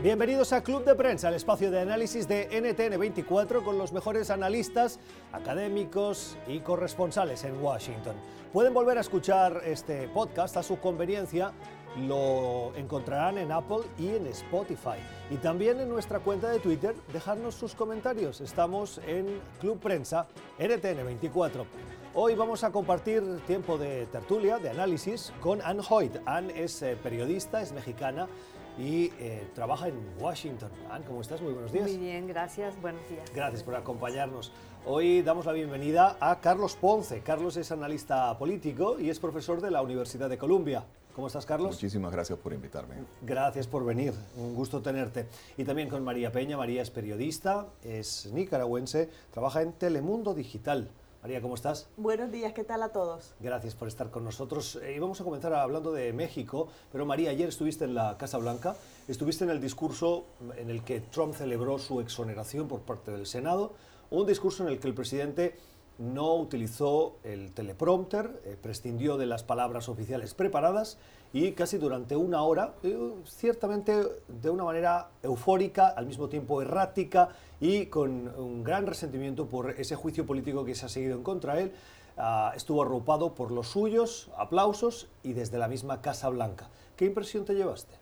Bienvenidos a Club de Prensa, el espacio de análisis de NTN24 con los mejores analistas, académicos y corresponsales en Washington. Pueden volver a escuchar este podcast a su conveniencia, lo encontrarán en Apple y en Spotify. Y también en nuestra cuenta de Twitter, dejarnos sus comentarios. Estamos en Club Prensa NTN24. Hoy vamos a compartir tiempo de tertulia, de análisis, con Ann Hoyt. Ann es eh, periodista, es mexicana y eh, trabaja en Washington. Ann, ¿cómo estás? Muy buenos días. Muy bien, gracias. Buenos días. Gracias por acompañarnos. Hoy damos la bienvenida a Carlos Ponce. Carlos es analista político y es profesor de la Universidad de Columbia. ¿Cómo estás, Carlos? Muchísimas gracias por invitarme. Gracias por venir, un gusto tenerte. Y también con María Peña. María es periodista, es nicaragüense, trabaja en Telemundo Digital. María, ¿cómo estás? Buenos días, ¿qué tal a todos? Gracias por estar con nosotros. Eh, vamos a comenzar hablando de México, pero María, ayer estuviste en la Casa Blanca, estuviste en el discurso en el que Trump celebró su exoneración por parte del Senado, un discurso en el que el presidente no utilizó el teleprompter, eh, prescindió de las palabras oficiales preparadas y casi durante una hora, eh, ciertamente de una manera eufórica, al mismo tiempo errática y con un gran resentimiento por ese juicio político que se ha seguido en contra de él, ah, estuvo arropado por los suyos, aplausos y desde la misma Casa Blanca. ¿Qué impresión te llevaste?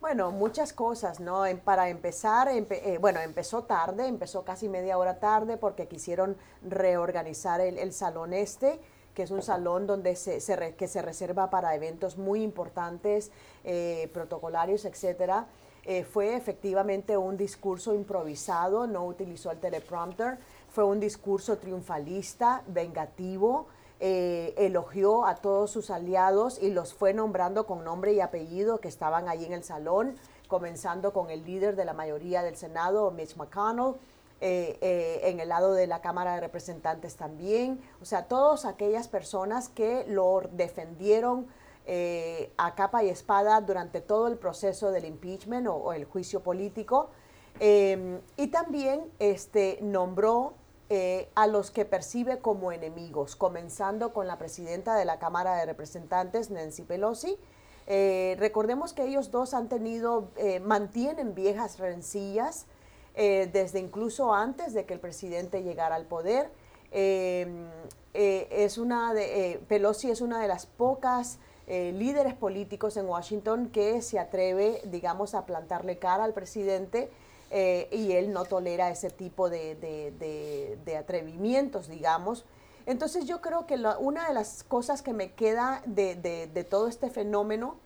Bueno, muchas cosas, ¿no? Para empezar, eh, bueno, empezó tarde, empezó casi media hora tarde porque quisieron reorganizar el, salón este que es un salón donde se, que se reserva para eventos muy importantes, eh, protocolarios, etcétera. Eh, fue efectivamente un discurso improvisado, no utilizó el teleprompter, fue un discurso triunfalista, vengativo, eh, elogió a todos sus aliados y los fue nombrando con nombre y apellido que estaban ahí en el salón, comenzando con el líder de la mayoría del Senado, Mitch McConnell, eh, en el lado de la Cámara de Representantes también, o sea, todas aquellas personas que lo defendieron eh, a capa y espada durante todo el proceso del impeachment o, el juicio político. Y también este, nombró eh, a los que percibe como enemigos, comenzando con la presidenta de la Cámara de Representantes, Nancy Pelosi. Eh, recordemos que ellos dos han tenido, mantienen viejas rencillas desde incluso antes de que el presidente llegara al poder. Es una Pelosi es una de las pocas eh, líderes políticos en Washington que se atreve, digamos, a plantarle cara al presidente eh, y él no tolera ese tipo de, atrevimientos, digamos. Entonces yo creo que una de las cosas que me queda de, todo este fenómeno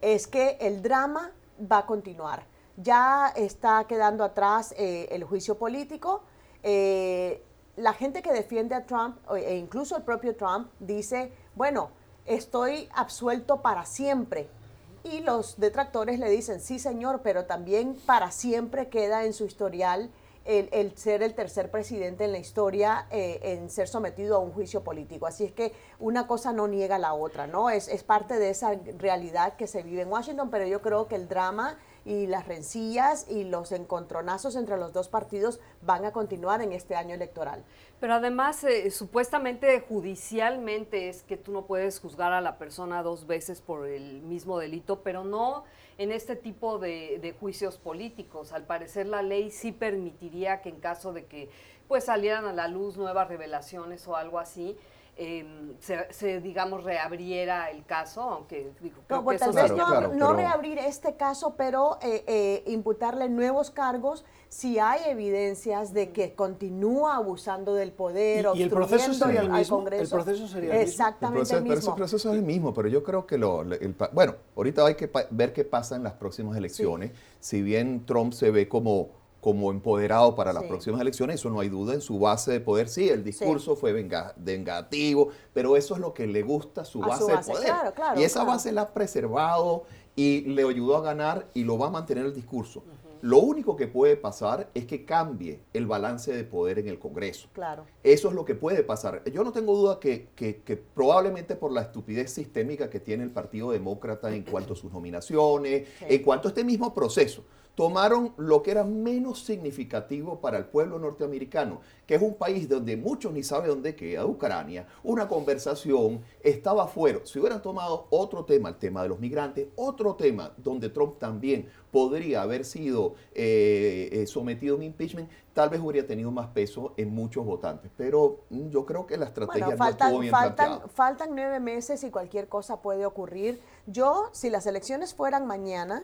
es que el drama va a continuar. Ya está quedando atrás eh, el juicio político. la gente que defiende a Trump, e incluso el propio Trump, dice, bueno, estoy absuelto para siempre. Y los detractores le dicen, sí señor, pero también para siempre queda en su historial el, ser el tercer presidente en la historia eh, en ser sometido a un juicio político. Así es que una cosa no niega la otra, ¿no? Es, es parte de esa realidad que se vive en Washington, pero yo creo que el drama y las rencillas y los encontronazos entre los dos partidos van a continuar en este año electoral. Pero además, eh, supuestamente judicialmente es que tú no puedes juzgar a la persona dos veces por el mismo delito, pero no en este tipo de, de juicios políticos. Al parecer la ley sí permitiría que en caso de que pues salieran a la luz nuevas revelaciones o algo así, Em, se, digamos, reabriera el caso, aunque no, pues, tal vez no, reabrir este caso, pero eh, eh, imputarle nuevos cargos si hay evidencias de que continúa abusando del poder, ¿Y, el proceso sería el mismo? El proceso sería el Exactamente el, mismo. Pero ese proceso es el mismo, pero yo creo que lo, bueno, ahorita hay que ver qué pasa en las próximas elecciones. Si bien Trump se ve como como empoderado para las próximas elecciones, eso no hay duda en su base de poder. Sí, el discurso fue vengativo, pero eso es lo que le gusta su, base, de poder. y esa base la ha preservado y le ayudó a ganar y lo va a mantener el discurso. Lo único que puede pasar es que cambie el balance de poder en el Congreso. Claro. Eso es lo que puede pasar. Yo no tengo duda que, que, probablemente por la estupidez sistémica que tiene el Partido Demócrata en cuanto a sus nominaciones, en cuanto a este mismo proceso. Tomaron lo que era menos significativo para el pueblo norteamericano, que es un país donde muchos ni saben dónde queda, Ucrania, una conversación estaba fuera. Si hubieran tomado otro tema, el tema de los migrantes, otro tema donde Trump también podría haber sido eh, eh, sometido a un impeachment, tal vez hubiera tenido más peso en muchos votantes. Pero mm, yo creo que la estrategia no estuvo bien faltan, faltan nueve meses y cualquier cosa puede ocurrir. Yo, si las elecciones fueran mañana,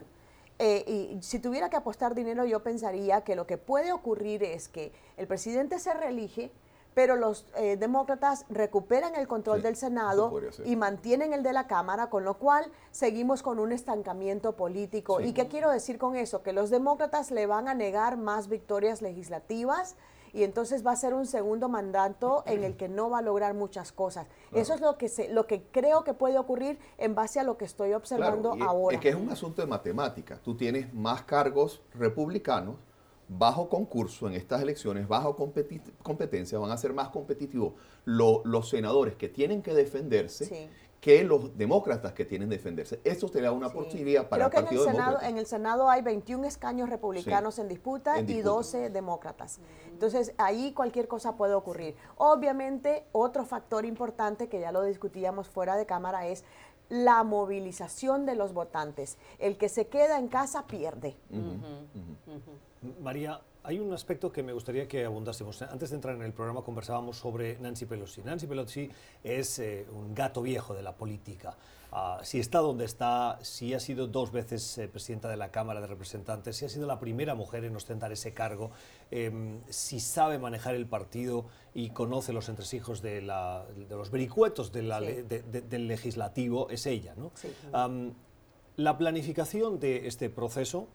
eh, y si tuviera que apostar dinero, yo pensaría que lo que puede ocurrir es que el presidente se reelige, pero los eh, demócratas recuperan el control del Senado y mantienen el de la Cámara, con lo cual seguimos con un estancamiento político. ¿Y qué quiero decir con eso? Que los demócratas le van a negar más victorias legislativas y entonces va a ser un segundo mandato en el que no va a lograr muchas cosas. Eso es lo que, se, lo que creo que puede ocurrir en base a lo que estoy observando ahora. Es que es un asunto de matemática. Tú tienes más cargos republicanos bajo concurso en estas elecciones, bajo competencia, van a ser más competitivos los senadores que tienen que defenderse. Sí que los demócratas que tienen que defenderse. Eso te da una posibilidad para el Partido en el Senado, En el Senado hay 21 escaños republicanos en, disputa y 12 demócratas. Entonces, ahí cualquier cosa puede ocurrir. Obviamente, otro factor importante que ya lo discutíamos fuera de cámara es la movilización de los votantes. El que se queda en casa pierde. María, hay un aspecto que me gustaría que abundásemos. Antes de entrar en el programa conversábamos sobre Nancy Pelosi. Nancy Pelosi es eh, un gato viejo de la política. Ah, si está donde está, si ha sido dos veces eh, presidenta de la Cámara de Representantes, si ha sido la primera mujer en ostentar ese cargo, em, si sabe manejar el partido y conoce los entresijos de, los vericuetos del legislativo, es ella. ¿no? la planificación de este proceso,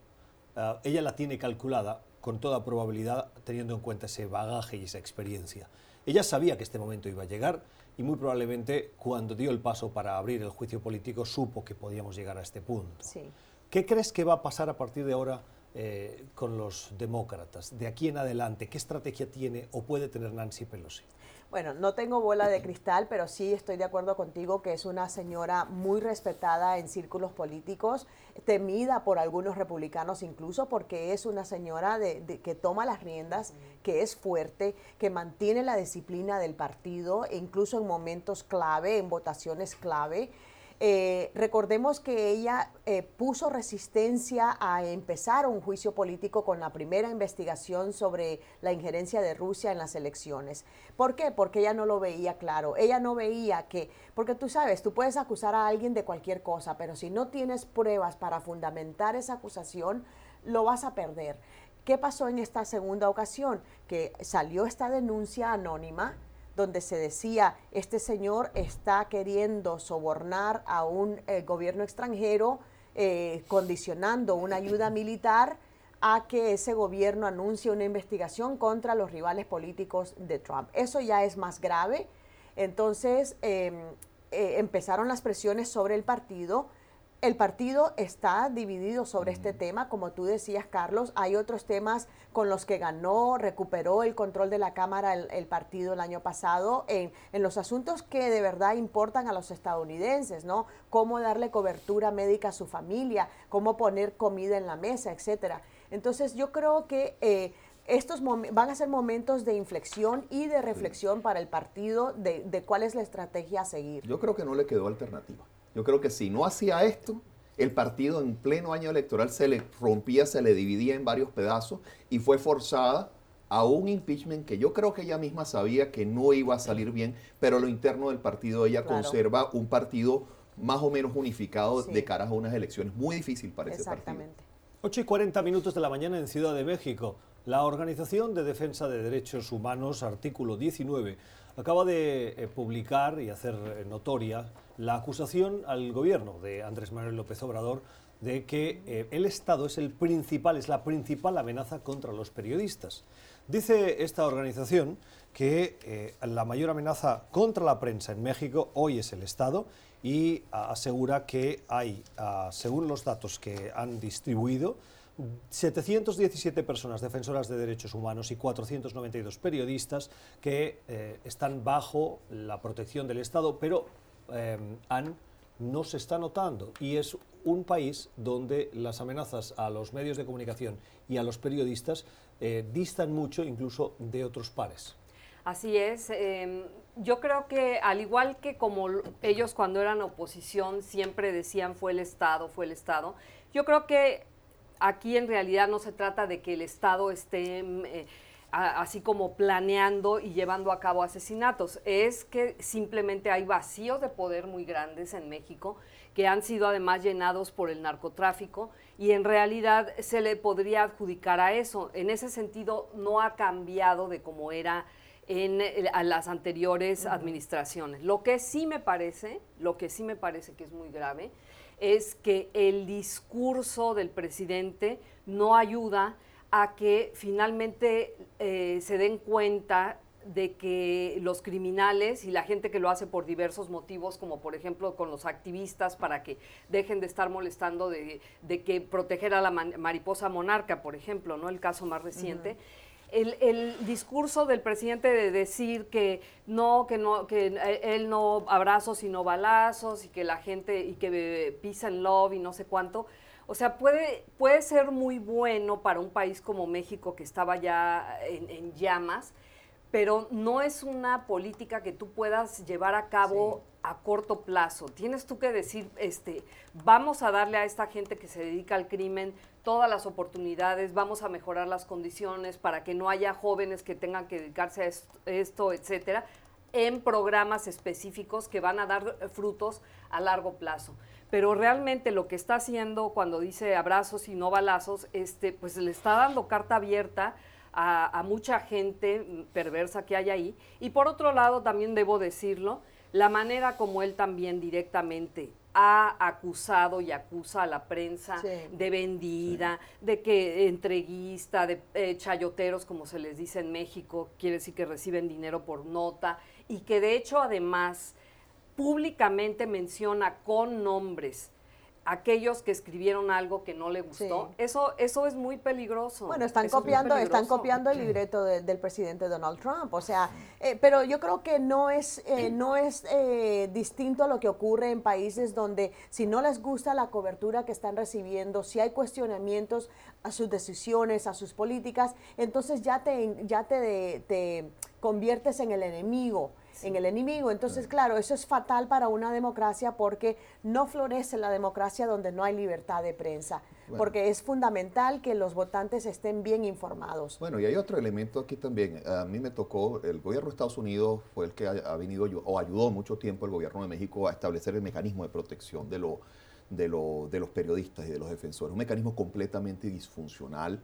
ah, ella la tiene calculada con toda probabilidad teniendo en cuenta ese bagaje y esa experiencia. Ella sabía que este momento iba a llegar y muy probablemente cuando dio el paso para abrir el juicio político supo que podíamos llegar a este punto. ¿Qué crees que va a pasar a partir de ahora eh, con los demócratas? De aquí en adelante, ¿qué estrategia tiene o puede tener Nancy Pelosi? Bueno, no tengo bola de cristal, pero sí estoy de acuerdo contigo que es una señora muy respetada en círculos políticos, temida por algunos republicanos incluso, porque es una señora que toma las riendas, que es fuerte, que mantiene la disciplina del partido, incluso en momentos clave, en votaciones clave. Eh, recordemos que ella eh, puso resistencia a empezar un juicio político con la primera investigación sobre la injerencia de Rusia en las elecciones. ¿Por qué? Porque ella no lo veía claro. Ella no veía que, porque tú sabes, tú puedes acusar a alguien de cualquier cosa, pero si no tienes pruebas para fundamentar esa acusación, lo vas a perder. ¿Qué pasó en esta segunda ocasión? Que salió esta denuncia anónima donde se decía, este señor está queriendo sobornar a un eh, gobierno extranjero, eh, condicionando una ayuda militar a que ese gobierno anuncie una investigación contra los rivales políticos de Trump. Eso ya es más grave. Entonces em, eh, empezaron las presiones sobre el partido el partido está dividido sobre este tema, como tú decías, Carlos. Hay otros temas con los que ganó, recuperó el control de la Cámara el, partido el año pasado en, los asuntos que de verdad importan a los estadounidenses, ¿no? Cómo darle cobertura médica a su familia, cómo poner comida en la mesa, etcétera. Entonces, yo creo que eh, estos van a ser momentos de inflexión y de reflexión para el partido de, de cuál es la estrategia a seguir. Yo creo que no le quedó alternativa. Yo creo que si no hacía esto, el partido en pleno año electoral se le rompía, se le dividía en varios pedazos y fue forzada a un impeachment que yo creo que ella misma sabía que no iba a salir bien, pero lo interno del partido ella conserva un partido más o menos unificado de cara a unas elecciones muy difícil para ese partido. 8 y 40 minutos de la mañana en Ciudad de México. La Organización de Defensa de Derechos Humanos, artículo 19, acaba de eh, publicar y hacer eh, notoria la acusación al gobierno de Andrés Manuel López Obrador de que eh, el Estado es el principal, es la principal amenaza contra los periodistas. Dice esta organización que la mayor amenaza contra la prensa en México hoy es el Estado y asegura que hay, según los datos que han distribuido, 717 personas defensoras de derechos humanos y 492 periodistas que eh, están bajo la protección del Estado, pero han no se está notando y es un país donde las amenazas a los medios de comunicación y a los periodistas eh, distan mucho incluso de otros pares. Así es. Em, yo creo que al igual que como ellos cuando eran oposición siempre decían fue el Estado, fue el Estado, yo creo que aquí en realidad no se trata de que el Estado esté em, eh, así como planeando y llevando a cabo asesinatos, es que simplemente hay vacíos de poder muy grandes en México que han sido además llenados por el narcotráfico y en realidad se le podría adjudicar a eso. En ese sentido no ha cambiado de como era en las anteriores administraciones. Lo que sí me parece, lo que sí me parece que es muy grave, es que el discurso del presidente no ayuda a que finalmente eh, se den cuenta de que los criminales y la gente que lo hace por diversos motivos, como por ejemplo con los activistas para que dejen de estar molestando de, que proteger a la mariposa monarca, por ejemplo, ¿no? El caso más reciente. El, discurso del presidente de decir que no, que no, que él no abrazos sino balazos y que la gente y que peace and love y no sé cuánto, o sea, puede, puede ser muy bueno para un país como México que estaba ya en, llamas, pero no es una política que tú puedas llevar a cabo a corto plazo. Tienes tú que decir, este, vamos a darle a esta gente que se dedica al crimen todas las oportunidades, vamos a mejorar las condiciones para que no haya jóvenes que tengan que dedicarse a esto, etcétera, en programas específicos que van a dar frutos a largo plazo pero realmente lo que está haciendo cuando dice abrazos y no balazos, este, pues le está dando carta abierta a, mucha gente perversa que hay ahí. Y por otro lado, también debo decirlo, la manera como él también directamente ha acusado y acusa a la prensa de vendida, de que entreguista, de eh, chayoteros, como se les dice en México, quiere decir que reciben dinero por nota, y que de hecho además públicamente menciona con nombres aquellos que escribieron algo que no le gustó, eso, eso es muy peligroso. Bueno, están copiando, están copiando el libreto del presidente Donald Trump, o sea, eh, pero yo creo que no es, eh, no es eh, distinto a lo que ocurre en países donde si no les gusta la cobertura que están recibiendo, si hay cuestionamientos a sus decisiones, a sus políticas, entonces ya te, ya te, te conviertes en el enemigo en el enemigo. Entonces, claro, eso es fatal para una democracia porque no florece la democracia donde no hay libertad de prensa, porque es fundamental que los votantes estén bien informados. Bueno, y hay otro elemento aquí también. A mí me tocó, el gobierno de Estados Unidos fue el que ha, venido o ayudó mucho tiempo el gobierno de México a establecer el mecanismo de protección de, lo, de, lo, de los periodistas y de los defensores. Un mecanismo completamente disfuncional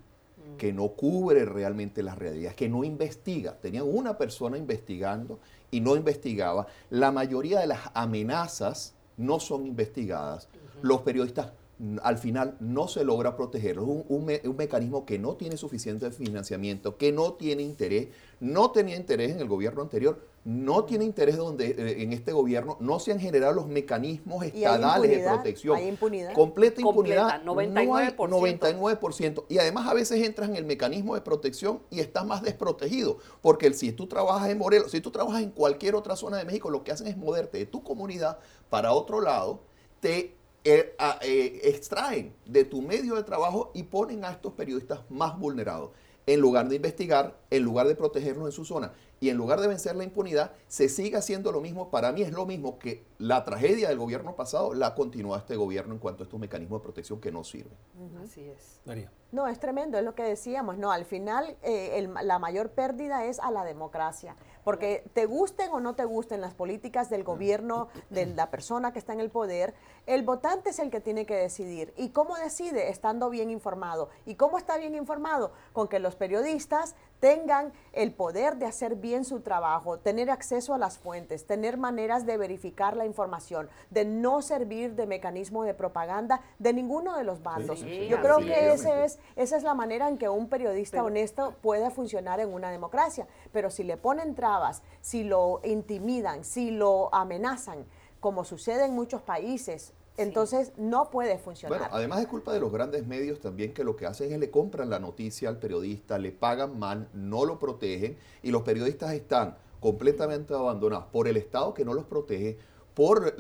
que no cubre realmente las realidades, que no investiga. Tenían una persona investigando y no investigaba. La mayoría de las amenazas no son investigadas. Los periodistas mm, al final no se logra proteger. un, un, mecanismo que no tiene suficiente financiamiento, que no tiene interés, no tenía interés en el gobierno anterior, no tiene interés donde eh, en este gobierno no se han generado los mecanismos estadales de protección. Hay impunidad. Completa impunidad. 99%. 99%. Y además a veces entras en el mecanismo de protección y estás más desprotegido. Porque si tú trabajas en Morelos, si tú trabajas en cualquier otra zona de México, lo que hacen es moverte de tu comunidad para otro lado, te eh, eh, extraen de tu medio de trabajo y ponen a estos periodistas más vulnerados en lugar de investigar, en lugar de protegerlos en su zona y en lugar de vencer la impunidad, se sigue haciendo lo mismo. Para mí es lo mismo que la tragedia del gobierno pasado la continúa este gobierno en cuanto a estos mecanismos de protección que no sirven. Así es. María. No, es tremendo, es lo que decíamos, no, al final eh, la mayor pérdida es a la democracia, porque te gusten o no te gusten las políticas del gobierno, de la persona que está en el poder, el votante es el que tiene que decidir. ¿Y cómo decide? Estando bien informado. ¿Y cómo está bien informado? Con que los periodistas tengan el poder de hacer bien su trabajo, tener acceso a las fuentes, tener maneras de verificar la información, de no servir de mecanismo de propaganda de ninguno de los bandos. Yo creo que ese es, esa es la manera en que un periodista honesto puede funcionar en una democracia. Pero si le ponen trabas, si lo intimidan, si lo amenazan, como sucede en muchos países, entonces no puede funcionar. Bueno, además es culpa de los grandes medios también que lo que hacen es le compran la noticia al periodista, le pagan mal, no lo protegen y los periodistas están completamente abandonados por el Estado que no los protege, por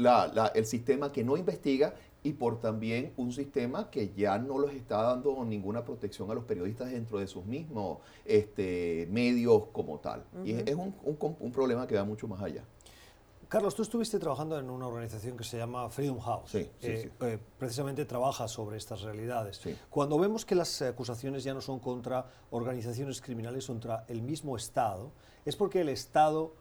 el sistema que no investiga y por también un sistema que ya no les está dando ninguna protección a los periodistas dentro de sus mismos este, medios como tal. Y es, un, un, problema que va mucho más allá. Carlos, tú estuviste trabajando en una organización que se llama Freedom House. Sí, sí, eh, sí. Eh, precisamente trabaja sobre estas realidades. Sí. Cuando vemos que las acusaciones ya no son contra organizaciones criminales, contra el mismo Estado, es porque el Estado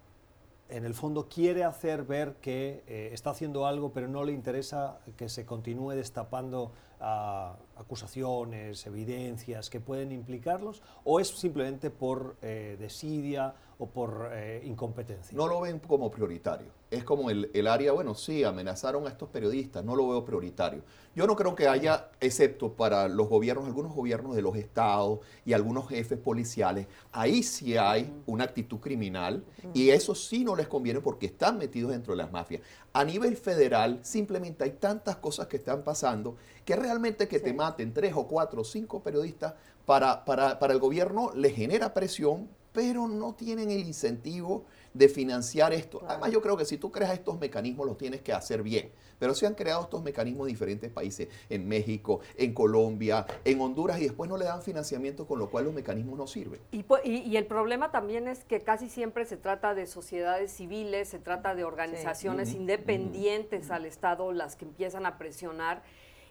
en el fondo quiere hacer ver que eh, está haciendo algo, pero no le interesa que se continúe destapando ah, acusaciones, evidencias que pueden implicarlos, o es simplemente por eh, desidia o por eh, incompetencia. No lo ven como prioritario. Es como el, el, área, bueno, sí, amenazaron a estos periodistas, no lo veo prioritario. Yo no creo que haya, excepto para los gobiernos, algunos gobiernos de los estados y algunos jefes policiales, ahí sí hay una actitud criminal y eso sí no les conviene porque están metidos dentro de las mafias. A nivel federal, simplemente hay tantas cosas que están pasando que realmente que te maten tres o cuatro o cinco periodistas para, para, para el gobierno le genera presión pero no tienen el incentivo de financiar esto. Además, yo creo que si tú creas estos mecanismos, los tienes que hacer bien. Pero se han creado estos mecanismos en diferentes países, en México, en Colombia, en Honduras, y después no le dan financiamiento, con lo cual los mecanismos no sirven. Y, el problema también es que casi siempre se trata de sociedades civiles, se trata de organizaciones independientes al Estado las que empiezan a presionar.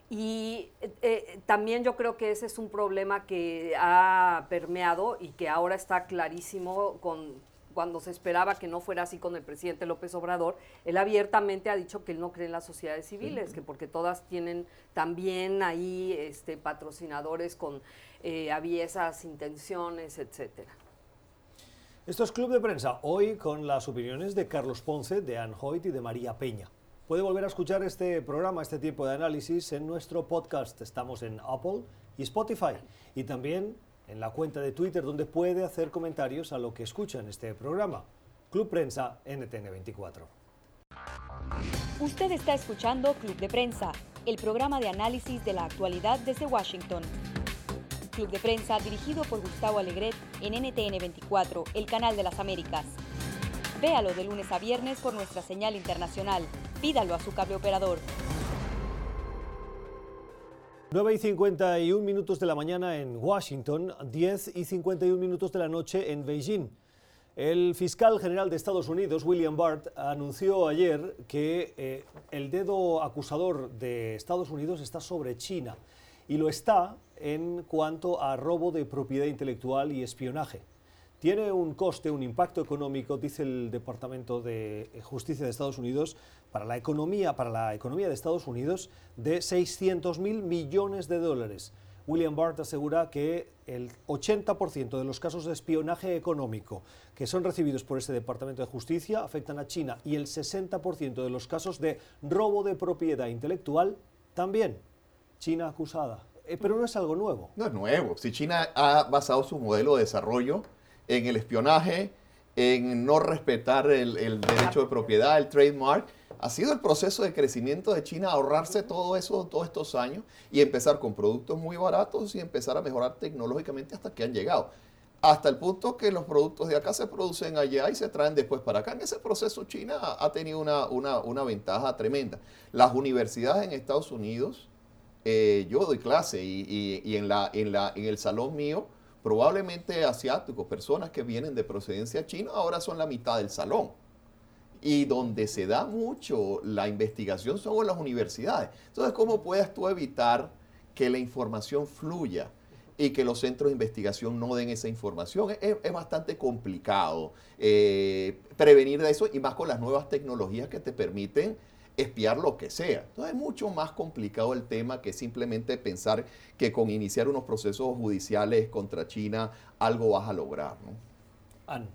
Y eh, eh, también yo creo que ese es un problema que ha permeado y que ahora está clarísimo con cuando se esperaba que no fuera así con el presidente López Obrador, él abiertamente ha dicho que él no cree en las sociedades civiles, que porque todas tienen también ahí este, patrocinadores con eh, aviesas intenciones, etcétera. Esto es Club de Prensa, hoy con las opiniones de Carlos Ponce, de Anne Hoyt y de María Peña. Puede volver a escuchar este programa, este tiempo de análisis en nuestro podcast. Estamos en Apple y Spotify y también en la cuenta de Twitter donde puede hacer comentarios a lo que escucha en este programa. Club Prensa NTN24. Usted está escuchando Club de Prensa, el programa de análisis de la actualidad desde Washington. Club de Prensa dirigido por Gustavo Alegret en NTN24, el canal de las Américas. Véalo de lunes a viernes por nuestra señal internacional Pídalo a su cable operador. 9 y 51 minutos de la mañana en Washington, 10 y 51 minutos de la noche en Beijing. El fiscal general de Estados Unidos, William Barr, anunció ayer que eh, el dedo acusador de Estados Unidos está sobre China y lo está en cuanto a robo de propiedad intelectual y espionaje. Tiene un coste, un impacto económico, dice el Departamento de Justicia de Estados Unidos, para la economía, para la economía de Estados Unidos de 600 mil millones de dólares. William Barth asegura que el 80% de los casos de espionaje económico que son recibidos por este Departamento de Justicia afectan a China y el 60% de los casos de robo de propiedad intelectual también. China acusada. Eh, pero no es algo nuevo. No es nuevo. Si China ha basado su modelo de desarrollo en el espionaje, en no respetar el, el derecho de propiedad, el trademark, ha sido el proceso de crecimiento de China ahorrarse todo eso todos estos años y empezar con productos muy baratos y empezar a mejorar tecnológicamente hasta que han llegado. Hasta el punto que los productos de acá se producen allá y se traen después para acá. En ese proceso China ha tenido una, una, una ventaja tremenda. Las universidades en Estados Unidos, eh, yo doy clase y, y, en, la, en, la, en el salón mío, probablemente asiáticos, personas que vienen de procedencia china, ahora son la mitad del salón y donde se da mucho la investigación son las universidades. Entonces, ¿cómo puedes tú evitar que la información fluya y que los centros de investigación no den esa información? Es, bastante complicado eh, prevenir de eso y más con las nuevas tecnologías que te permiten espiar lo que sea. Entonces es mucho más complicado el tema que simplemente pensar que con iniciar unos procesos judiciales contra China algo vas a lograr. ¿no?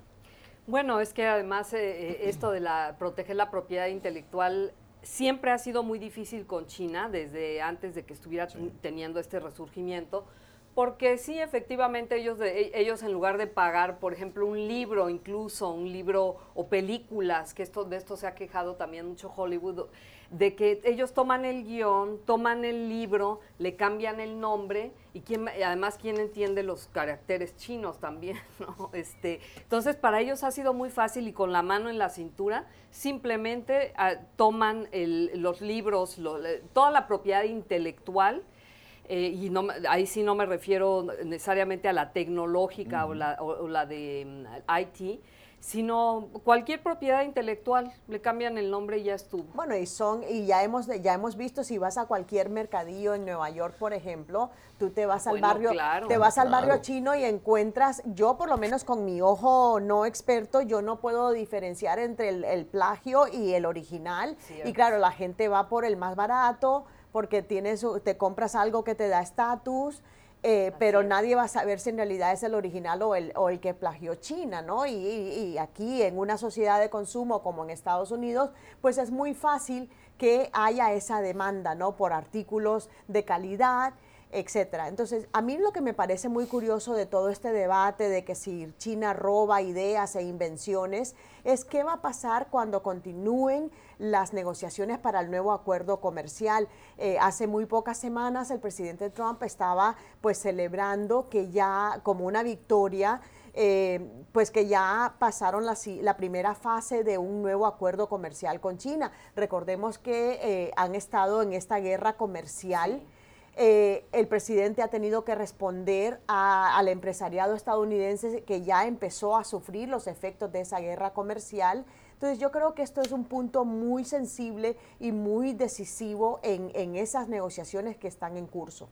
Bueno, es que además eh, eh, esto de la proteger la propiedad intelectual siempre ha sido muy difícil con China desde antes de que estuviera teniendo este resurgimiento. Porque sí, efectivamente, ellos, e, ellos en lugar de pagar, por ejemplo, un libro, incluso un libro o películas, que esto, de esto se ha quejado también mucho Hollywood, de que ellos toman el guion, toman el libro, le cambian el nombre y quién, además quién entiende los caracteres chinos también, ¿no? Este, entonces para ellos ha sido muy fácil y con la mano en la cintura simplemente ah, toman los libros, toda la propiedad intelectual eh, y no, ahí sí no me refiero necesariamente a la tecnológica o, la, o, la, de mm, IT, sino cualquier propiedad intelectual, le cambian el nombre y ya estuvo. Bueno, y son, y ya hemos, ya hemos visto, si vas a cualquier mercadillo en Nueva York, por ejemplo, tú te vas al barrio, te vas al barrio chino y encuentras, yo por lo menos con mi ojo no experto, yo no puedo diferenciar entre el, plagio y el original. Y claro, la gente va por el más barato porque tienes, te compras algo que te da estatus, eh, pero nadie va a saber si en realidad es el original o el, o el que plagió China, ¿no? Y, y, aquí en una sociedad de consumo como en Estados Unidos, pues es muy fácil que haya esa demanda, ¿no? Por artículos de calidad etcétera. Entonces, a mí lo que me parece muy curioso de todo este debate de que si China roba ideas e invenciones es qué va a pasar cuando continúen las negociaciones para el nuevo acuerdo comercial. Eh, hace muy pocas semanas el presidente Trump estaba pues celebrando que ya como una victoria eh, pues que ya pasaron la, la, primera fase de un nuevo acuerdo comercial con China. Recordemos que eh, han estado en esta guerra comercial. Eh, el presidente ha tenido que responder al empresariado estadounidense que ya empezó a sufrir los efectos de esa guerra comercial. Entonces yo creo que esto es un punto muy sensible y muy decisivo en, en esas negociaciones que están en curso.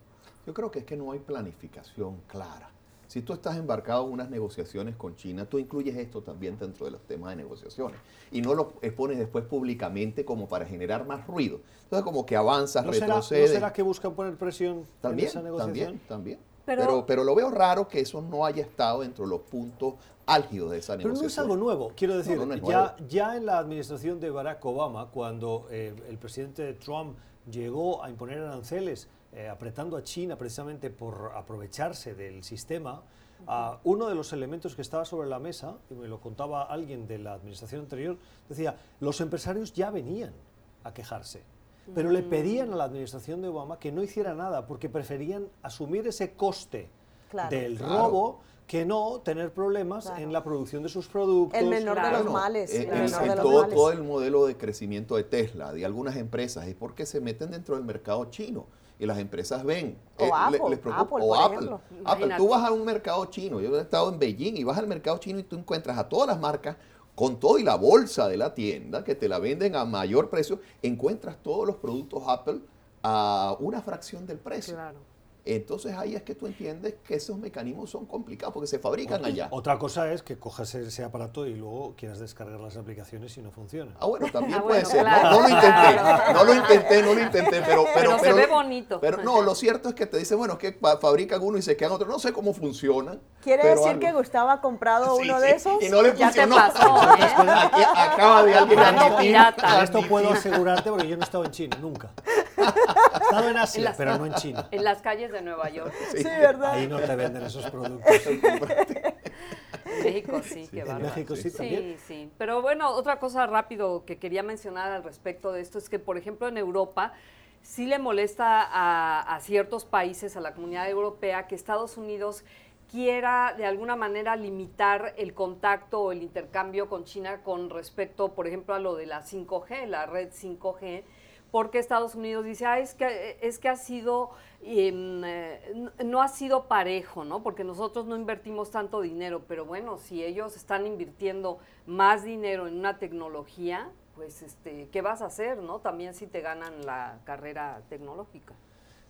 Yo creo que es que no hay planificación clara. Si tú estás embarcado en unas negociaciones con China, tú incluyes esto también dentro de los temas de negociaciones y no lo expones después públicamente como para generar más ruido. Entonces como que avanzas, ¿No retrocedes. ¿No será que buscan poner presión también, en esa negociación? También, también. Pero, pero, lo veo raro que eso no haya estado dentro de los puntos álgidos de esa negociación. Pero no es algo nuevo. Quiero decir, ya, ya en la administración de Barack Obama, cuando eh, el presidente Trump llegó a imponer aranceles eh, apretando a China precisamente por aprovecharse del sistema, uno de los elementos que estaba sobre la mesa, y me lo contaba alguien de la administración anterior, decía, los empresarios ya venían a quejarse, pero le pedían a la administración de Obama que no hiciera nada porque preferían asumir ese coste del robo que no tener problemas en la producción de sus productos. El menor de los males. Eh, el de todo, todo el modelo de crecimiento de Tesla, de algunas empresas, es porque se meten dentro del mercado chino y las empresas ven. O eh, Apple, o Apple, Apple. Tú vas a un mercado chino, yo he estado en Beijing y vas al mercado chino y tú encuentras a todas las marcas con todo y la bolsa de la tienda que te la venden a mayor precio, encuentras todos los productos Apple a una fracción del precio. Claro. Entonces ahí es que tú entiendes que esos mecanismos son complicados porque se fabrican allá. Otra cosa es que cojas ese aparato y luego quieras descargar las aplicaciones y no funciona. Ah, bueno, también ah, puede ser. no, lo intenté, no lo intenté, no lo intenté, pero... Pero, se ve bonito. Pero no, lo cierto es que te dicen, bueno, es que fabrican uno y se quedan otro. No sé cómo funcionan. ¿Quiere decir que Gustavo ha comprado uno de esos? Y no le funcionó. Ya te pasó, ¿eh? acaba de alguien admitir. Esto puedo asegurarte porque yo no he estado en China, nunca. He estado en Asia, pero no en China. En las calles de Nueva York. Sí, ¿verdad? Ahí no te venden esos productos. En México sí, qué En México sí, también. Sí, sí. Pero bueno, otra cosa rápido que quería mencionar al respecto de esto es que, por ejemplo, en Europa sí le molesta a, a ciertos países, a la comunidad europea, que Estados Unidos quiera de alguna manera limitar el contacto o el intercambio con China con respecto, por ejemplo, a lo de la 5G, la red 5G, porque Estados Unidos dice, ah, es que, es que ha sido, em, eh, no ha sido parejo, ¿no? Porque nosotros no invertimos tanto dinero, pero bueno, si ellos están invirtiendo más dinero en una tecnología, pues, este, ¿qué vas a hacer, no? También si te ganan la carrera tecnológica.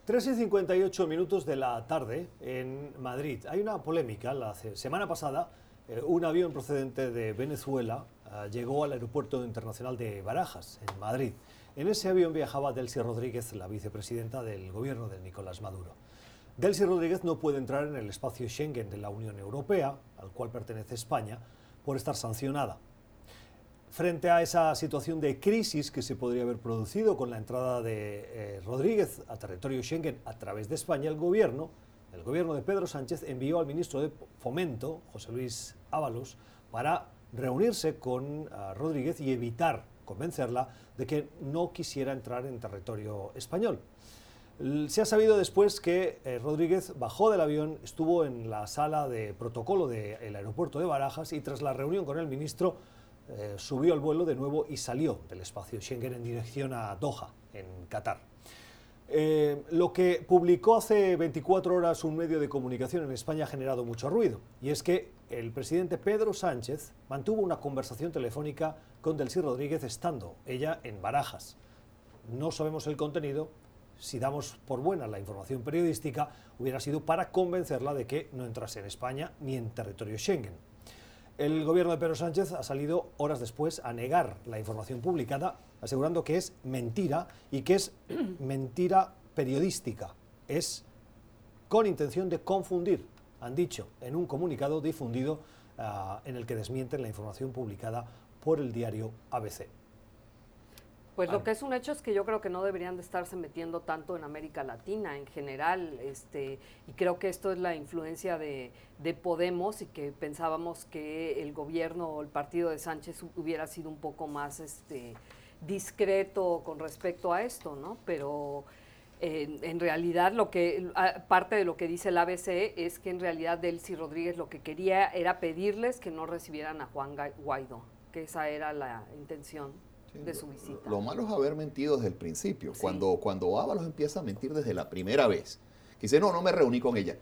3 y 58 minutos de la tarde en Madrid. Hay una polémica. La semana pasada, eh, un avión procedente de Venezuela ah, llegó al aeropuerto internacional de Barajas, en Madrid. En ese avión viajaba Delcy Rodríguez, la vicepresidenta del gobierno de Nicolás Maduro. Delcy Rodríguez no puede entrar en el espacio Schengen de la Unión Europea, al cual pertenece España, por estar sancionada. Frente a esa situación de crisis que se podría haber producido con la entrada de eh, Rodríguez a territorio Schengen a través de España, el gobierno, el gobierno de Pedro Sánchez envió al ministro de Fomento, José Luis Ábalos, para reunirse con ah, Rodríguez y evitar convencerla de que no quisiera entrar en territorio español. Se ha sabido después que eh, Rodríguez bajó del avión, estuvo en la sala de protocolo del aeropuerto de Barajas y tras la reunión con el ministro eh, subió al vuelo de nuevo y salió del espacio Schengen en dirección a Doha, en Qatar. Eh, lo que publicó hace 24 horas un medio de comunicación en España ha generado mucho ruido, y es que el presidente Pedro Sánchez mantuvo una conversación telefónica con Delcy Rodríguez estando ella en Barajas. No sabemos el contenido, si damos por buena la información periodística, hubiera sido para convencerla de que no entrase en España ni en territorio Schengen. El gobierno de Pedro Sánchez ha salido horas después a negar la información publicada, asegurando que es mentira y que es mentira periodística. Es con intención de confundir, han dicho en un comunicado difundido ah, en el que desmienten la información publicada por el diario ABC. Pues lo que es un hecho es que yo creo que no deberían de estarse metiendo tanto en América Latina en general, este, y creo que esto es la influencia de, Podemos y que pensábamos que el gobierno o el partido de Sánchez hubiera sido un poco más este, discreto con respecto a esto, ¿no? Pero en realidad lo que parte de lo que dice el ABC es que en realidad Delcy Rodríguez lo que quería era pedirles que no recibieran a Juan Guaidó, que esa era la intención de su visita. Lo, malo es haber mentido desde el principio. Cuando, cuando Ábalos empieza a mentir desde la primera vez, que dice, no, no me reuní con ella.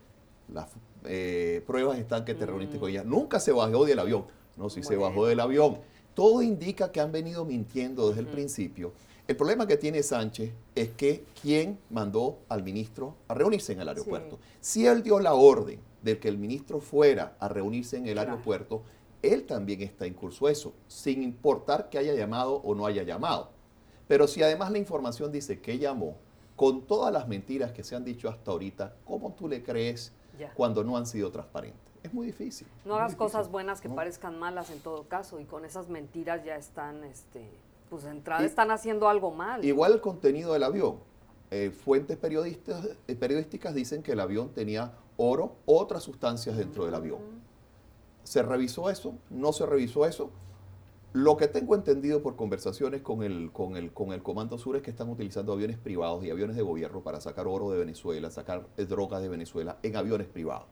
Las eh, pruebas están que te reuniste con ella. Mm. Nunca se bajó del avión. No, si se bajó del avión. Todo indica que han venido mintiendo desde el principio. El problema que tiene Sánchez es que quién mandó al ministro a reunirse en el aeropuerto. Si él dio la orden de que el ministro fuera a reunirse en el aeropuerto, él también está en curso eso, sin importar que haya llamado o no haya llamado. Pero si además la información dice que llamó, con todas las mentiras que se han dicho hasta ahorita, ¿cómo tú le crees cuando no han sido transparentes? Es muy difícil. No hagas cosas buenas que parezcan malas en todo caso y con esas mentiras ya están, este, pues de entrada están haciendo algo mal. Igual el contenido del avión. Eh, fuentes periodistas, eh, periodísticas dicen que el avión tenía oro, otras sustancias dentro del avión. ¿Se revisó eso? ¿No se revisó eso? Lo que tengo entendido por conversaciones con el, con, el, con el Comando Sur es que están utilizando aviones privados y aviones de gobierno para sacar oro de Venezuela, sacar drogas de Venezuela en aviones privados.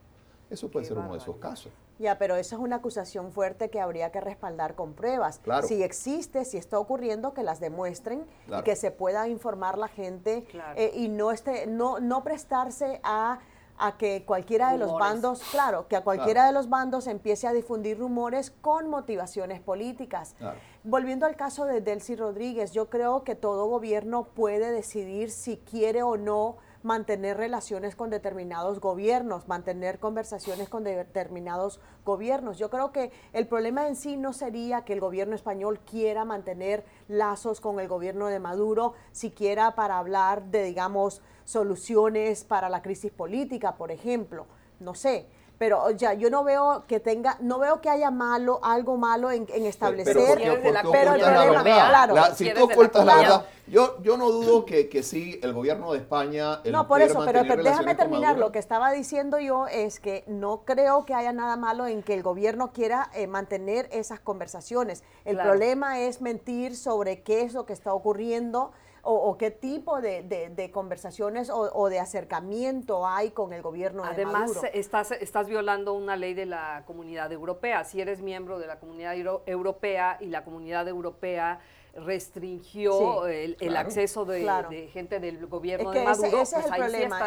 Eso puede ser uno de esos casos. Ya, pero esa es una acusación fuerte que habría que respaldar con pruebas. Claro. Si existe, si está ocurriendo, que las demuestren y que se pueda informar la gente eh, y no, esté, no, no prestarse a a que cualquiera de los bandos, claro, que a cualquiera de los bandos empiece a difundir rumores con motivaciones políticas. Volviendo al caso de Delcy Rodríguez, yo creo que todo gobierno puede decidir si quiere o no mantener relaciones con determinados gobiernos, mantener conversaciones con determinados gobiernos. Yo creo que el problema en sí no sería que el gobierno español quiera mantener lazos con el gobierno de Maduro, siquiera para hablar de, digamos, soluciones para la crisis política, por ejemplo. No sé, pero ya yo no veo que tenga, no veo que haya malo, algo malo en, establecer, pero, el problema, claro, si tú ocultas la verdad, yo, yo no dudo que, que sí, el gobierno de España... no, por eso, pero, déjame terminar, lo que estaba diciendo yo es que no creo que haya nada malo en que el gobierno quiera eh, mantener esas conversaciones. El problema es mentir sobre qué es lo que está ocurriendo, o, qué tipo de, conversaciones o, de acercamiento hay con el gobierno Además, de Maduro. Estás, estás violando una ley de la comunidad europea. Si eres miembro de la comunidad europea y la comunidad europea restringió el, acceso de, gente del gobierno de Maduro. Ese, es el problema.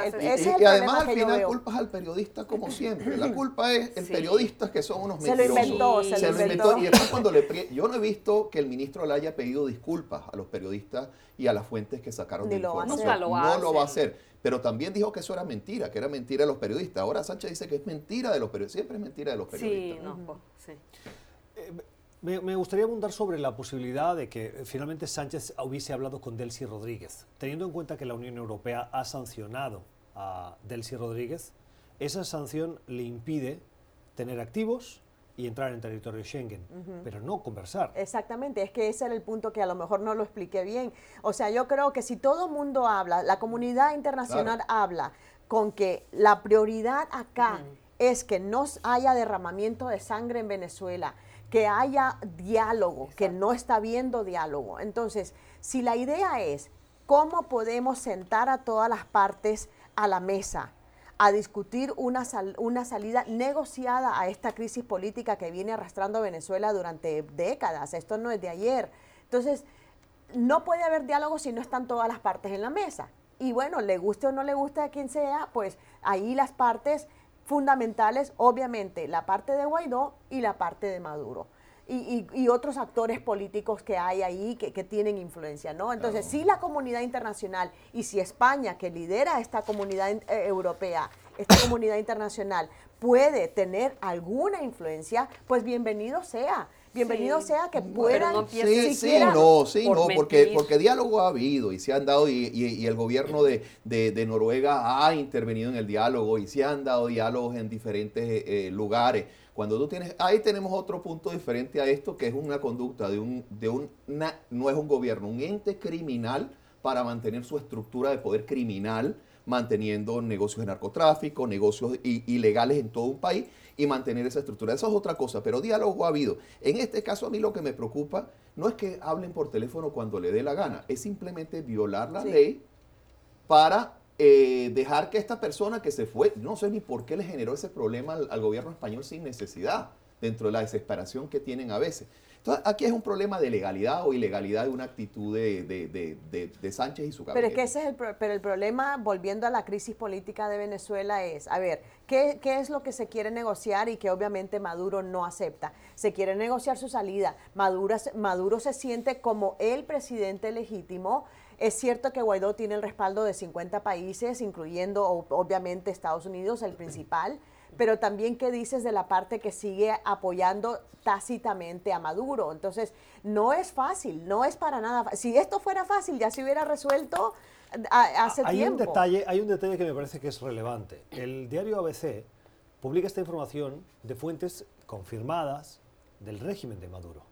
y, además al final culpas al periodista como siempre. La culpa es el periodista que son unos mentirosos. Se lo inventó, se, lo inventó. Y además cuando le yo no he visto que el ministro le haya pedido disculpas a los periodistas y a las fuentes que sacaron de información. no lo va a hacer. Pero también dijo que eso era mentira, que era mentira de los periodistas. Ahora Sánchez dice que es mentira de los periodistas. Siempre es mentira de los periodistas. Sí, no, sí. Eh, me, gustaría abundar sobre la posibilidad de que eh, finalmente Sánchez hubiese hablado con Delcy Rodríguez. Teniendo en cuenta que la Unión Europea ha sancionado a Delcy Rodríguez, esa sanción le impide tener activos y entrar en territorio Schengen, pero no conversar. Exactamente, es que ese era el punto que a lo mejor no lo expliqué bien. O sea, yo creo que si todo el mundo habla, la comunidad internacional habla con que la prioridad acá es que no haya derramamiento de sangre en Venezuela, que haya diálogo, que no está habiendo diálogo. Entonces, si la idea es cómo podemos sentar a todas las partes a la mesa, a discutir una, una salida negociada a esta crisis política que viene arrastrando a Venezuela durante décadas. Esto no es de ayer. Entonces, no puede haber diálogo si no están todas las partes en la mesa. Y bueno, le guste o no le guste a quien sea, pues ahí las partes fundamentales, obviamente, la parte de Guaidó y la parte de Maduro. Y, otros actores políticos que hay ahí que, tienen influencia, ¿no? Entonces, si la comunidad internacional y si España, que lidera esta comunidad eh, europea, esta comunidad internacional, puede tener alguna influencia, pues bienvenido sea bienvenido sea que puedan no sí, sí, no, sí, no, porque, porque diálogo ha habido y se han dado, y, y, el gobierno de, de, Noruega ha intervenido en el diálogo y se han dado diálogos en diferentes eh, lugares. Cuando tú tienes, ahí tenemos otro punto diferente a esto, que es una conducta de un, de un no es un gobierno, un ente criminal para mantener su estructura de poder criminal, manteniendo negocios de narcotráfico, negocios ilegales en todo un país y mantener esa estructura. Eso es otra cosa, pero diálogo ha habido. En este caso a mí lo que me preocupa no es que hablen por teléfono cuando le dé la gana, es simplemente violar la ley para eh, dejar que esta persona que se fue, no sé ni por qué le generó ese problema al gobierno español sin necesidad, dentro de la desesperación que tienen a veces. Entonces, aquí es un problema de legalidad o ilegalidad de una actitud de, de, Sánchez y su gabinete. Pero es que ese es el, pero el problema, volviendo a la crisis política de Venezuela, es, a ver, ¿qué, ¿qué, es lo que se quiere negociar y que obviamente Maduro no acepta? Se quiere negociar su salida. Maduro, Maduro se siente como el presidente legítimo. Es cierto que Guaidó tiene el respaldo de 50 países, incluyendo obviamente Estados Unidos, el principal pero también qué dices de la parte que sigue apoyando tácitamente a Maduro. Entonces, no es fácil, no es para nada fácil. Si esto fuera fácil, ya se hubiera resuelto hace hay tiempo. Un detalle, hay un detalle que me parece que es relevante. El diario ABC publica esta información de fuentes confirmadas del régimen de Maduro.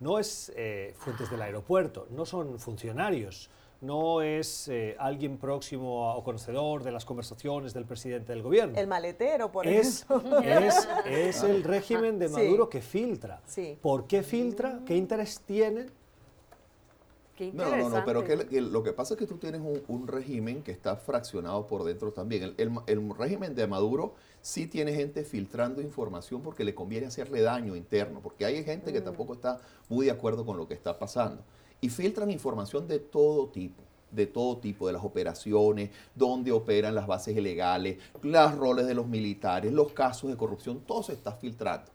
No es eh, fuentes del aeropuerto, no son funcionarios, no es eh, alguien próximo o conocedor de las conversaciones del presidente del gobierno. El maletero, por es, Es, es el régimen de Maduro que filtra. ¿Por qué filtra? ¿Qué interés tiene? no, no, no, pero que, lo que pasa es que tú tienes un, régimen que está fraccionado por dentro también. El, régimen de Maduro sí tiene gente filtrando información porque le conviene hacerle daño interno, porque hay gente que mm. tampoco está muy de acuerdo con lo que está pasando y filtran información de todo tipo de todo tipo, de las operaciones, dónde operan las bases ilegales, los roles de los militares, los casos de corrupción, todo se está filtrando.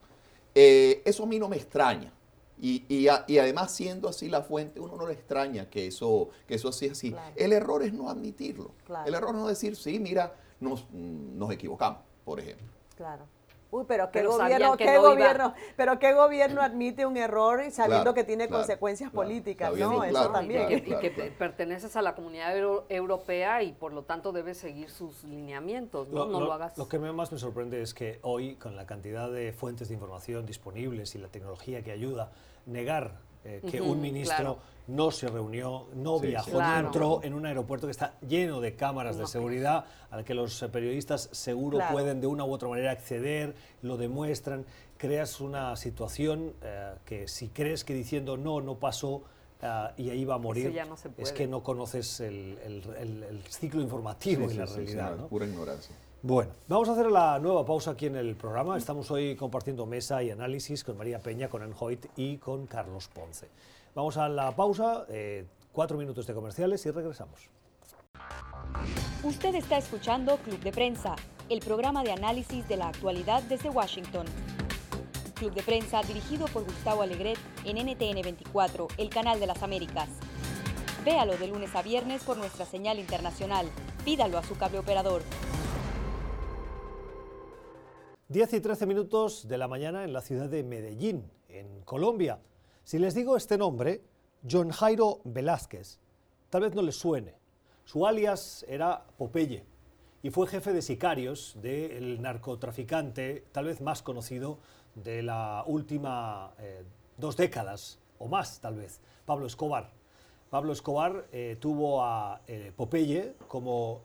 Eh, eso a mí no me extraña. Y, y, además siendo así la fuente, uno no le extraña que eso, que eso sea así. El error es no admitirlo. El error es no decir, sí, mira, nos, nos equivocamos, por ejemplo. Claro. Uy, pero qué gobierno, qué gobierno, pero qué gobierno admite un error y sabiendo que tiene consecuencias políticas, ¿no? Eso también. Y que, perteneces a la comunidad europea y por lo tanto debes seguir sus lineamientos, ¿no? Lo, no lo, hagas. Lo que más me sorprende es que hoy, con la cantidad de fuentes de información disponibles y la tecnología que ayuda, negar eh, que un ministro no se reunió, no viajó, no entró en un aeropuerto que está lleno de cámaras de seguridad al que los periodistas seguro pueden de una u otra manera acceder, lo demuestran, creas una situación eh, que si crees que diciendo no, no pasó, eh, y ahí va a morir, es que no conoces el, ciclo informativo y la realidad. ¿no? Pura ignorancia. Bueno, vamos a hacer la nueva pausa aquí en el programa. Estamos hoy compartiendo mesa y análisis con María Peña, con Enjoit y con Carlos Ponce. Vamos a la pausa, eh, cuatro minutos de comerciales y regresamos. Usted está escuchando Club de Prensa, el programa de análisis de la actualidad desde Washington. Club de Prensa dirigido por Gustavo Alegret en NTN 24, el canal de las Américas. Véalo de lunes a viernes por nuestra señal internacional. Pídalo a su cable operador. 10 y 13 minutos de la mañana en la ciudad de Medellín, en Colombia. Si les digo este nombre, John Jairo Velázquez, tal vez no les suene. Su alias era Popeye y fue jefe de sicarios del narcotraficante tal vez más conocido de la última eh, dos décadas o más tal vez, Pablo Escobar. Pablo Escobar eh, tuvo a eh, Popeye como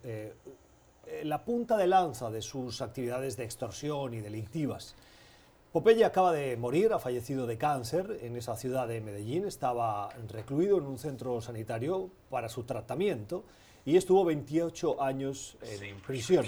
eh, la punta de lanza de sus actividades de extorsión y delictivas. Popeye acaba de morir, ha fallecido de cáncer en esa ciudad de Medellín, estaba recluido en un centro sanitario para su tratamiento y estuvo 28 años en prisión.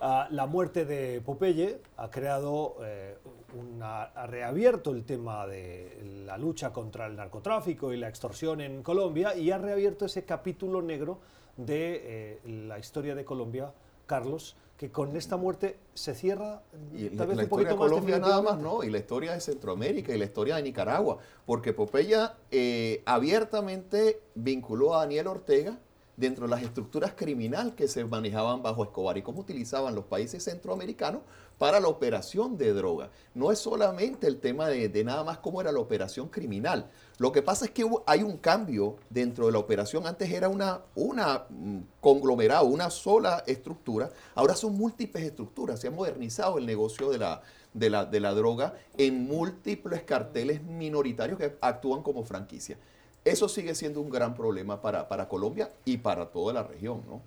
Ah, la muerte de Popeye ha creado, eh, una- ha reabierto el tema de la lucha contra el narcotráfico y la extorsión en Colombia y ha reabierto ese capítulo negro de eh, la historia de Colombia, Carlos, que con esta muerte se cierra Y tal la, vez la un historia poquito de más Colombia nada más. ¿no? Y la historia de Centroamérica y la historia de Nicaragua, porque Popeya eh, abiertamente vinculó a Daniel Ortega dentro de las estructuras criminal que se manejaban bajo Escobar y cómo utilizaban los países centroamericanos para la operación de droga. No es solamente el tema de, nada más cómo era la operación criminal. Lo que pasa es que hay un cambio dentro de la operación. Antes era una, una mm, conglomerado, una sola estructura. Ahora son múltiples estructuras. Se ha modernizado el negocio de la, de la, de la droga en múltiples carteles minoritarios que actúan como franquicia. Eso sigue siendo un gran problema para, para Colombia y para toda la región, ¿no?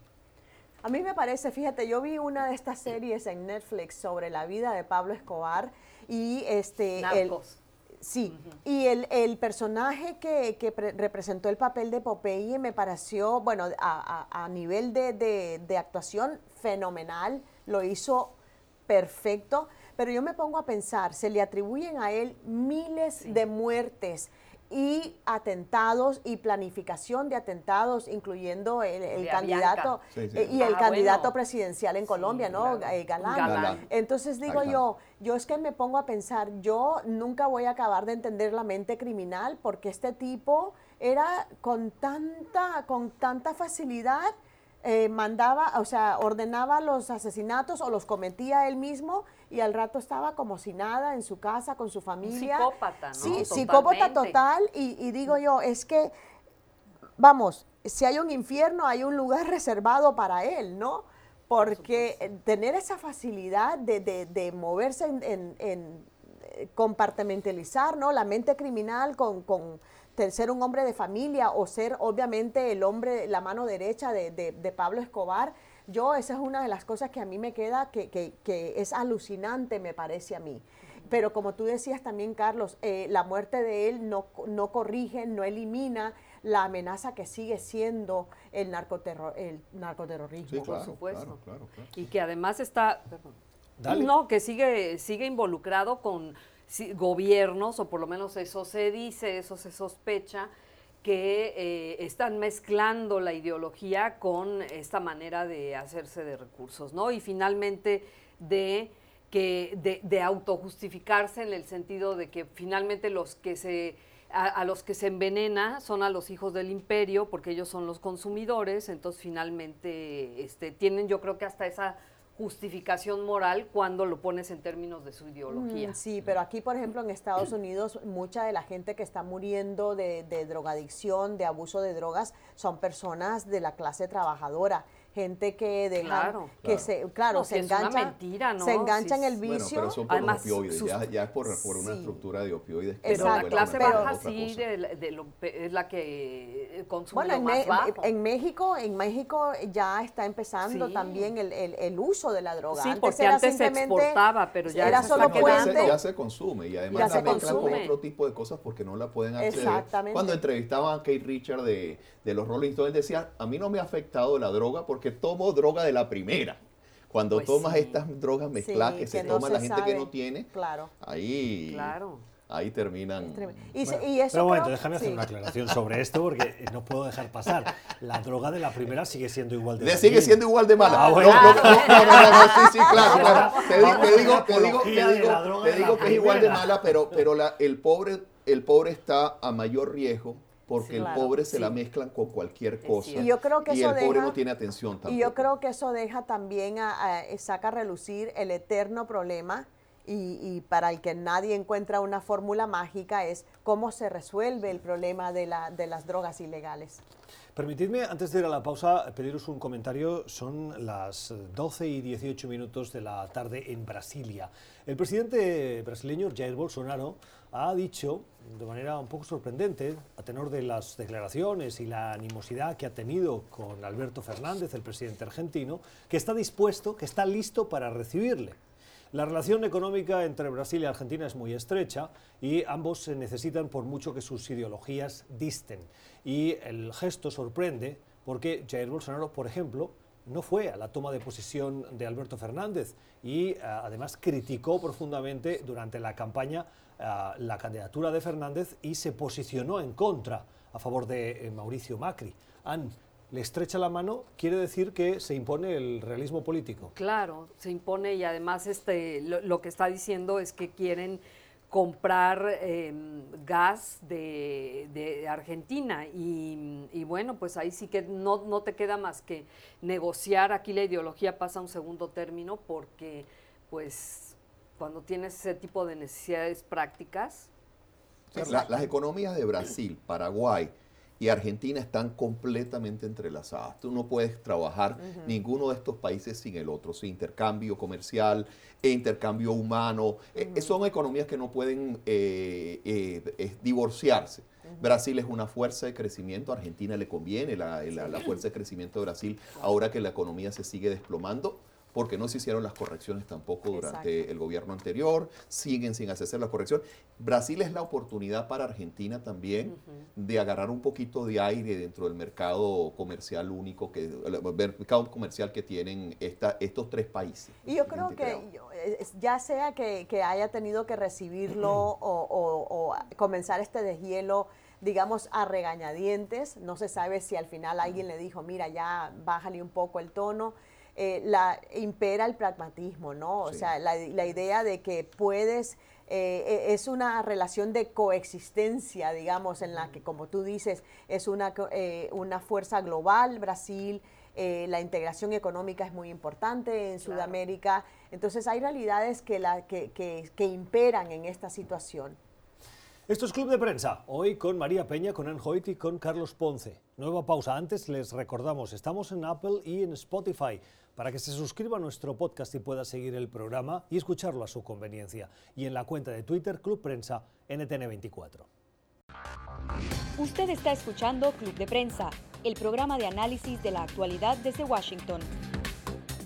A mí me parece, fíjate, yo vi una de estas series en Netflix sobre la vida de Pablo Escobar y este el- Narcos. sí, y el, el personaje que, que pre- representó el papel de Popeye me pareció, bueno, a, a- a nivel de, de- de actuación fenomenal, lo hizo perfecto, pero yo me pongo a pensar, se le atribuyen a él miles de muertes y atentados y planificación de atentados, incluyendo el, candidato Avianca. Sí, sí. eh, y el Ah, candidato bueno. presidencial en Sí, Colombia, ¿no? claro. Eh, Galán. Galán. Entonces digo Galán. yo, yo es que me pongo a pensar, yo nunca voy a acabar de entender la mente criminal porque este tipo era con tanta, con tanta facilidad eh, mandaba, o sea, ordenaba los asesinatos o los cometía él mismo y al rato estaba como si nada en su casa con su familia. psicópata, ¿no? Sí, psicópata total y, y digo yo, es que, vamos, si hay un infierno, hay un lugar reservado para él, ¿no? Porque tener esa facilidad de, de- de moverse en, en- en, eh, compartimentalizar, ¿no? La mente criminal con, con ser un hombre de familia o ser obviamente el hombre, la mano derecha de, de- de Pablo Escobar. Yo, esa es una de las cosas que a mí me queda, que, que- que es alucinante, me parece a mí. Pero como tú decías también, Carlos, eh, la muerte de él no, no corrige, no elimina la amenaza que sigue siendo el, narcoterror, el narcoterrorismo. Sí, claro, supuesto. claro, claro, claro. Y que además está, perdón. Dale. no, que sigue, sigue involucrado con sí, gobiernos, o por lo menos eso se dice, eso se sospecha, que eh, están mezclando la ideología con esta manera de hacerse de recursos, ¿no? Y finalmente de que de, autojustificarse en el sentido de que finalmente los que se a, a los que se envenena son a los hijos del imperio porque ellos son los consumidores, entonces finalmente este, tienen yo creo que hasta esa justificación moral cuando lo pones en términos de su ideología. Mm, sí, pero aquí, por ejemplo, en Estados Unidos, mucha de la gente que está muriendo de, de drogadicción, de abuso de drogas, son personas de la clase trabajadora. Gente que dejan, Claro. que Claro. se, claro, No, se si es una engancha, mentira, ¿no? se engancha en el Bueno, vicio. pero son por Además, los opioides, sus- ya, ya es por, por una Sí. estructura de opioides. que Pero la clase baja sí de, de lo pe- es la que consume Bueno, lo en, más Me- bajo. en México, en México ya está empezando Sí. también el, el- el uso de la droga. Sí, antes porque era antes se exportaba, pero ya era solo ya, puente. ya se consume y además Ya la se mezclan con otro tipo de cosas porque no la pueden acceder. Exactamente. Cuando entrevistaban a Kate Richard de, de los Rolling Stones, decía, a mí no me ha afectado la droga porque tomo droga de la primera. Cuando Pues tomas sí. estas drogas mezcladas Sí, que se que no toma la gente que no tiene, Claro. ahí, Claro. ahí terminan. Y, Bueno, y eso Pero un momento, creo- déjame hacer sí. una aclaración sobre esto porque no puedo dejar pasar. La droga de la primera sigue siendo igual de dañina. sigue siendo igual de mala. Ah, No, bueno. no, no, no, no, no, sí, sí, claro, claro. Te digo, te digo, te digo, te digo, te que es igual de mala, pero, pero la, el pobre, el pobre está a mayor riesgo porque Sí, el claro, pobre se sí. la mezclan con cualquier cosa. Y yo creo que y eso el pobre deja- no tiene atención tampoco. Y yo creo que eso deja también, a, a- saca a relucir el eterno problema y, para el que nadie encuentra una fórmula mágica es cómo se resuelve el problema de, de las drogas ilegales. Permitidme, antes de ir a la pausa, pediros un comentario. Son las 12 y 18 minutos de la tarde en Brasilia. El presidente brasileño Jair Bolsonaro ha dicho, de manera un poco sorprendente, a tenor de las declaraciones y la animosidad que ha tenido con Alberto Fernández, el presidente argentino, que está dispuesto, que está listo para recibirle. La relación económica entre Brasil y Argentina es muy estrecha y ambos se necesitan por mucho que sus ideologías disten. Y el gesto sorprende porque Jair Bolsonaro, por ejemplo, no fue a la toma de posesión de Alberto Fernández y eh, además criticó profundamente durante la campaña eh, la candidatura de Fernández y se posicionó en contra a favor de eh, Mauricio Macri. Le estrecha la mano, quiere decir que se impone el realismo político. Claro, se impone y además este, lo que está diciendo es que quieren comprar em, gas de, Argentina y, bueno, pues ahí sí que no, no te queda más que negociar. Aquí la ideología pasa a un segundo término porque pues cuando tienes ese tipo de necesidades prácticas. las economías de Brasil, Paraguay, y Argentina están completamente entrelazadas. Tú no puedes trabajar ninguno de estos países sin el otro, sin intercambio comercial e intercambio humano. Eh, son economías que no pueden eh, eh, divorciarse. Brasil es una fuerza de crecimiento, a Argentina le conviene la, la fuerza de crecimiento de Brasil ahora que la economía se sigue desplomando porque no se hicieron las correcciones tampoco durante el gobierno anterior, siguen sin hacerse la corrección. Brasil es la oportunidad para Argentina también de agarrar un poquito de aire dentro del mercado comercial único, que, el mercado comercial que tienen esta, estos tres países. Y yo creo que ya sea que, haya tenido que recibirlo o, comenzar este deshielo, digamos, a regañadientes, no se sabe si al final alguien le dijo, mira, ya bájale un poco el tono. Eh, la, impera el pragmatismo, ¿no? O sea, la, idea de que puedes, eh, e, es una relación de coexistencia, digamos, en la que, como tú dices, es una, eh, una fuerza global, Brasil, la integración económica es muy importante en Sudamérica, entonces hay realidades que, la, que, que, que imperan en esta situación. Esto es Club de Prensa, hoy con María Peña, con Anne Hoyt y con Carlos Ponce. Nueva pausa. Antes les recordamos, estamos en Apple y en Spotify para que se suscriba a nuestro podcast y pueda seguir el programa y escucharlo a su conveniencia. Y en la cuenta de Twitter, Club Prensa NTN24. Usted está escuchando Club de Prensa, el programa de análisis de la actualidad desde Washington.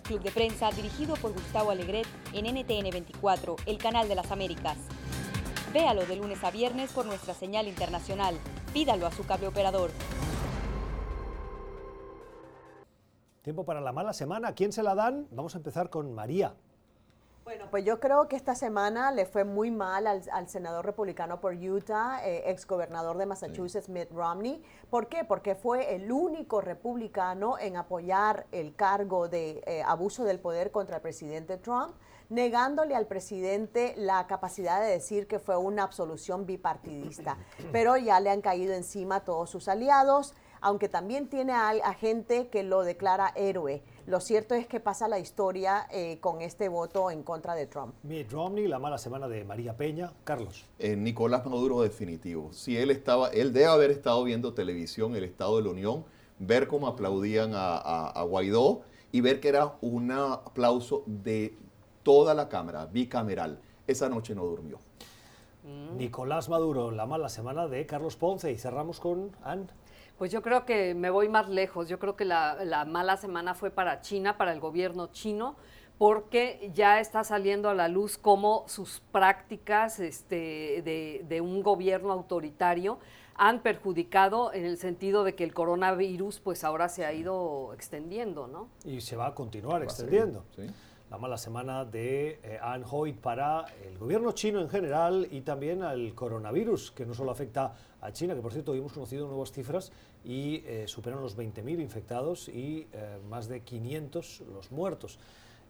Club de Prensa dirigido por Gustavo Alegret en NTN24, el canal de las Américas. Véalo de lunes a viernes por nuestra señal internacional. Pídalo a su cable operador. Tiempo para la mala semana. ¿Quién se la dan? Vamos a empezar con María. Bueno, pues yo creo que esta semana le fue muy mal al, senador republicano por Utah, eh, exgobernador de Massachusetts, Mitt Romney. ¿Por qué? Porque fue el único republicano en apoyar el cargo de eh, abuso del poder contra el presidente Trump negándole al presidente la capacidad de decir que fue una absolución bipartidista. Pero ya le han caído encima todos sus aliados, aunque también tiene a, gente que lo declara héroe. Lo cierto es que pasa la historia eh, con este voto en contra de Trump. Mitt Romney, la mala semana de María Peña. Carlos. Eh, Nicolás Maduro definitivo. Si él estaba, él debe haber estado viendo televisión, el Estado de la Unión, ver cómo aplaudían a Guaidó y ver que era un aplauso de toda la Cámara, bicameral. Esa noche no durmió. Mm. Nicolás Maduro, la mala semana de Carlos Ponce y cerramos con Anne. Pues yo creo que me voy más lejos. Yo creo que la, mala semana fue para China, para el gobierno chino, porque ya está saliendo a la luz cómo sus prácticas este, de, de, un gobierno autoritario han perjudicado en el sentido de que el coronavirus pues ahora se ha ido extendiendo, ¿no? Y se va a continuar extendiendo. ¿sí? La mala semana de eh, para el gobierno chino en general y también al coronavirus, que no solo afecta a China, que por cierto hoy hemos conocido nuevas cifras y eh, superan los 20.000 infectados y eh, más de 500 los muertos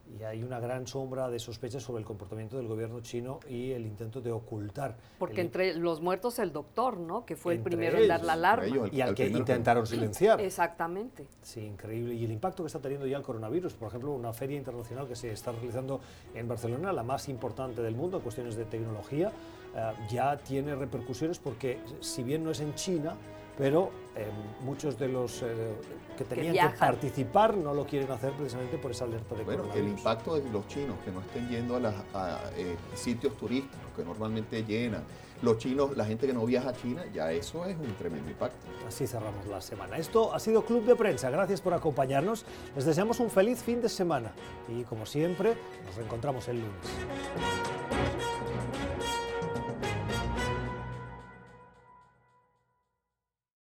y hay una gran sombra de sospechas sobre el comportamiento del gobierno chino y el intento de ocultar. Porque entre los muertos el doctor, ¿no? Que fue el primero en dar la alarma. y al que intentaron silenciar. Exactamente. Sí, increíble. Y el impacto que está teniendo ya el coronavirus, por ejemplo, una feria internacional que se está realizando en Barcelona, la más importante del mundo en cuestiones de tecnología, eh, ya tiene repercusiones porque si bien no es en China, pero eh, muchos de los eh, que tenían que, participar no lo quieren hacer precisamente por esa alerta de bueno, el impacto de los chinos que no estén yendo a los eh, sitios turísticos que normalmente llenan, los chinos, la gente que no viaja a China, ya eso es un tremendo impacto. Así cerramos la semana. Esto ha sido Club de Prensa. Gracias por acompañarnos. Les deseamos un feliz fin de semana y como siempre nos reencontramos el lunes.